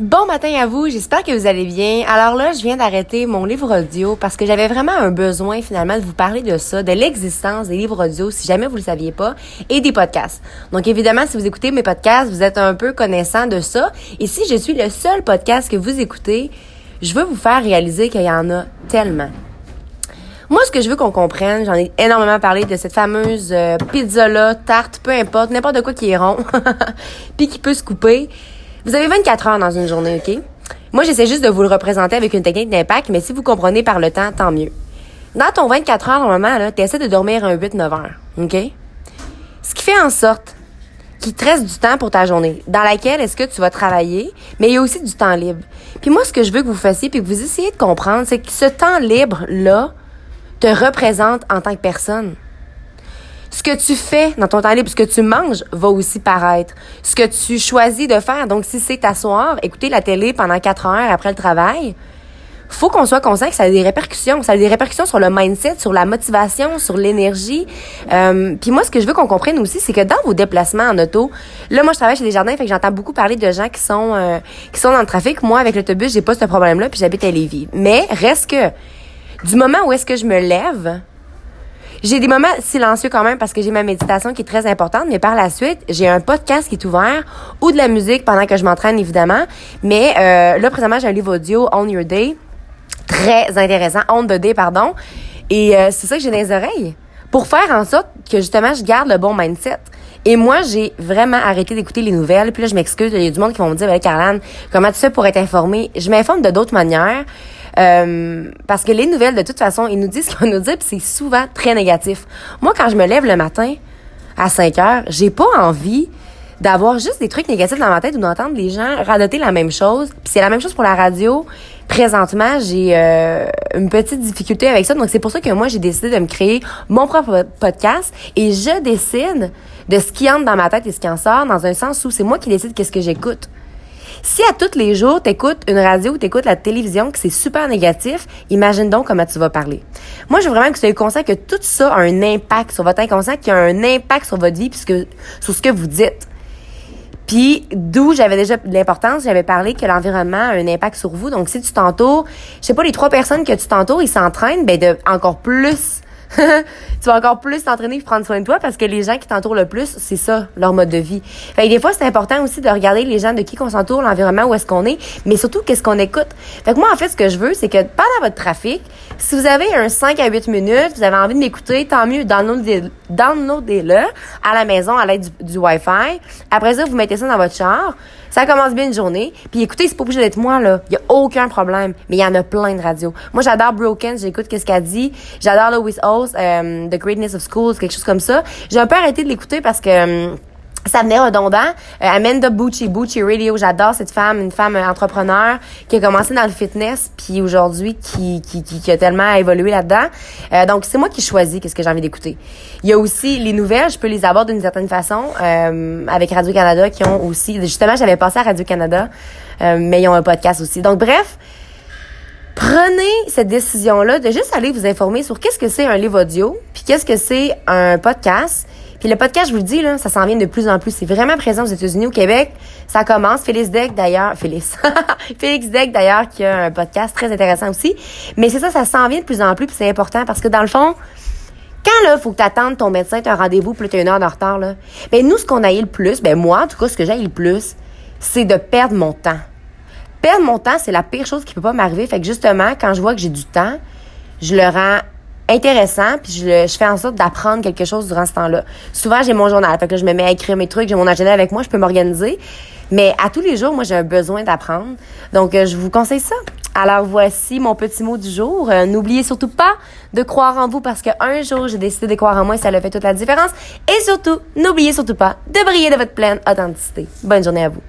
Bon matin à vous, j'espère que vous allez bien. Alors là, je viens d'arrêter mon livre audio parce que j'avais vraiment un besoin finalement de vous parler de ça, de l'existence des livres audio si jamais vous le saviez pas et des podcasts. Donc évidemment, si vous écoutez mes podcasts, vous êtes un peu connaissant de ça et si je suis le seul podcast que vous écoutez, je veux vous faire réaliser qu'il y en a tellement. Moi, ce que je veux qu'on comprenne, j'en ai énormément parlé de cette fameuse euh, pizza là, tarte, peu importe, n'importe quoi qui est rond, puis qui peut se couper. Vous avez 24 heures dans une journée, OK? Moi, j'essaie juste de vous le représenter avec une technique d'impact, mais si vous comprenez par le temps, tant mieux. Dans ton 24 heures, normalement, tu essaies de dormir un 8-9 heures, OK? Ce qui fait en sorte qu'il te reste du temps pour ta journée, dans laquelle est-ce que tu vas travailler, mais il y a aussi du temps libre. Puis moi, ce que je veux que vous fassiez, puis que vous essayez de comprendre, c'est que ce temps libre-là te représente en tant que personne. Ce que tu fais dans ton temps libre, ce que tu manges va aussi paraître. Ce que tu choisis de faire. Donc, si c'est t'asseoir, écouter la télé pendant quatre heures après le travail, faut qu'on soit conscient que ça a des répercussions. Ça a des répercussions sur le mindset, sur la motivation, sur l'énergie. Euh, Puis moi, ce que je veux qu'on comprenne aussi, c'est que dans vos déplacements en auto, là, moi, je travaille chez des jardins, fait que j'entends beaucoup parler de gens qui sont euh, qui sont dans le trafic. Moi, avec l'autobus, j'ai pas ce problème-là, puis j'habite à Lévis. Mais reste que du moment où est-ce que je me lève j'ai des moments silencieux quand même parce que j'ai ma méditation qui est très importante, mais par la suite, j'ai un podcast qui est ouvert ou de la musique pendant que je m'entraîne évidemment. Mais euh, là, présentement, j'ai un livre audio, On Your Day, très intéressant, On the Day, pardon. Et euh, c'est ça que j'ai dans les oreilles pour faire en sorte que justement, je garde le bon mindset. Et moi, j'ai vraiment arrêté d'écouter les nouvelles. Puis là, je m'excuse, il y a du monde qui vont me dire, ben, comment tu fais pour être informée? Je m'informe de d'autres manières. Euh, parce que les nouvelles, de toute façon, ils nous disent ce vont nous dire, puis c'est souvent très négatif. Moi, quand je me lève le matin à 5 heures, j'ai pas envie d'avoir juste des trucs négatifs dans ma tête ou d'entendre les gens radoter la même chose. Puis c'est la même chose pour la radio. Présentement, j'ai euh, une petite difficulté avec ça. Donc c'est pour ça que moi, j'ai décidé de me créer mon propre podcast et je décide de ce qui entre dans ma tête et ce qui en sort dans un sens où c'est moi qui décide qu'est-ce que j'écoute. Si à tous les jours, t'écoutes une radio ou t'écoutes la télévision, que c'est super négatif, imagine donc comment tu vas parler. Moi, je veux vraiment que vous soyez conscient que tout ça a un impact sur votre inconscient, qu'il y a un impact sur votre vie, puisque, sur ce que vous dites. Puis d'où j'avais déjà l'importance, j'avais parlé que l'environnement a un impact sur vous. Donc si tu t'entoures, je sais pas les trois personnes que tu t'entoures, ils s'entraînent, ben de encore plus tu vas encore plus t'entraîner et prendre soin de toi parce que les gens qui t'entourent le plus, c'est ça, leur mode de vie. Fait des fois, c'est important aussi de regarder les gens de qui qu'on s'entoure, l'environnement où est-ce qu'on est, mais surtout qu'est-ce qu'on écoute. Fait que moi, en fait, ce que je veux, c'est que pendant votre trafic, si vous avez un 5 à 8 minutes, vous avez envie de m'écouter, tant mieux, downloadez-le à la maison à l'aide du, Wi-Fi. Après ça, vous mettez ça dans votre char. Ça commence bien une journée. Puis écoutez, c'est pas obligé d'être moi, là. Il y a aucun problème. Mais il y en a plein de radios. Moi, j'adore Broken. J'écoute qu'est-ce qu'elle dit. J'adore Louis Euh, The Greatness of Schools, quelque chose comme ça. J'ai un peu arrêté de l'écouter parce que... Euh, ça venait redondant. Euh, Amanda Bucci, Bucci Radio, j'adore cette femme, une femme entrepreneur qui a commencé dans le fitness, puis aujourd'hui qui, qui, qui, a tellement évolué là-dedans. Donc c'est moi qui choisis qu'est-ce que j'ai envie d'écouter. Il y a aussi les nouvelles, je peux les avoir d'une certaine façon avec Radio Canada qui ont aussi, justement j'avais passé à Radio Canada, mais ils ont un podcast aussi. Donc bref. Prenez cette décision-là de juste aller vous informer sur qu'est-ce que c'est un livre audio, puis qu'est-ce que c'est un podcast, puis le podcast, je vous le dis, là, ça s'en vient de plus en plus. C'est vraiment présent aux États-Unis, au Québec. Ça commence. Félix Deck, d'ailleurs. Félix. Félix Deck, d'ailleurs, qui a un podcast très intéressant aussi. Mais c'est ça, ça s'en vient de plus en plus, puis c'est important parce que dans le fond, quand là, faut que t'attendes ton médecin, t'as un rendez-vous, puis t'as une heure de retard, là. Ben, nous, ce qu'on a eu le plus, ben, moi, en tout cas, ce que j'ai le plus, c'est de perdre mon temps. Perdre mon temps, c'est la pire chose qui peut pas m'arriver. Fait que justement, quand je vois que j'ai du temps, je le rends intéressant, puis je, je fais en sorte d'apprendre quelque chose durant ce temps-là. Souvent, j'ai mon journal, fait que je me mets à écrire mes trucs, j'ai mon agenda avec moi, je peux m'organiser. Mais à tous les jours, moi, j'ai un besoin d'apprendre. Donc, euh, je vous conseille ça. Alors, voici mon petit mot du jour. Euh, n'oubliez surtout pas de croire en vous parce qu'un jour, j'ai décidé de croire en moi et ça a fait toute la différence. Et surtout, n'oubliez surtout pas de briller de votre pleine authenticité. Bonne journée à vous.